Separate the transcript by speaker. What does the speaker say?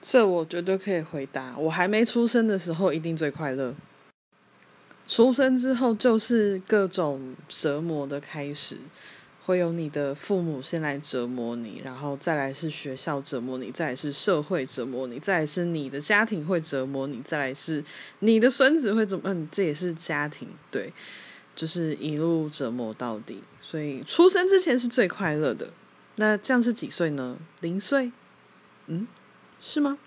Speaker 1: 这我绝对可以回答。我还没出生的时候，一定最快乐。出生之后，就是各种折磨的开始。会有你的父母先来折磨你，然后再来是学校折磨你，再来是社会折磨你，再来是你的家庭会折磨你，再来是你的孙子会怎么？嗯，这也是家庭，对，就是一路折磨到底。所以出生之前是最快乐的。那这样是几岁呢？零岁？嗯，是吗？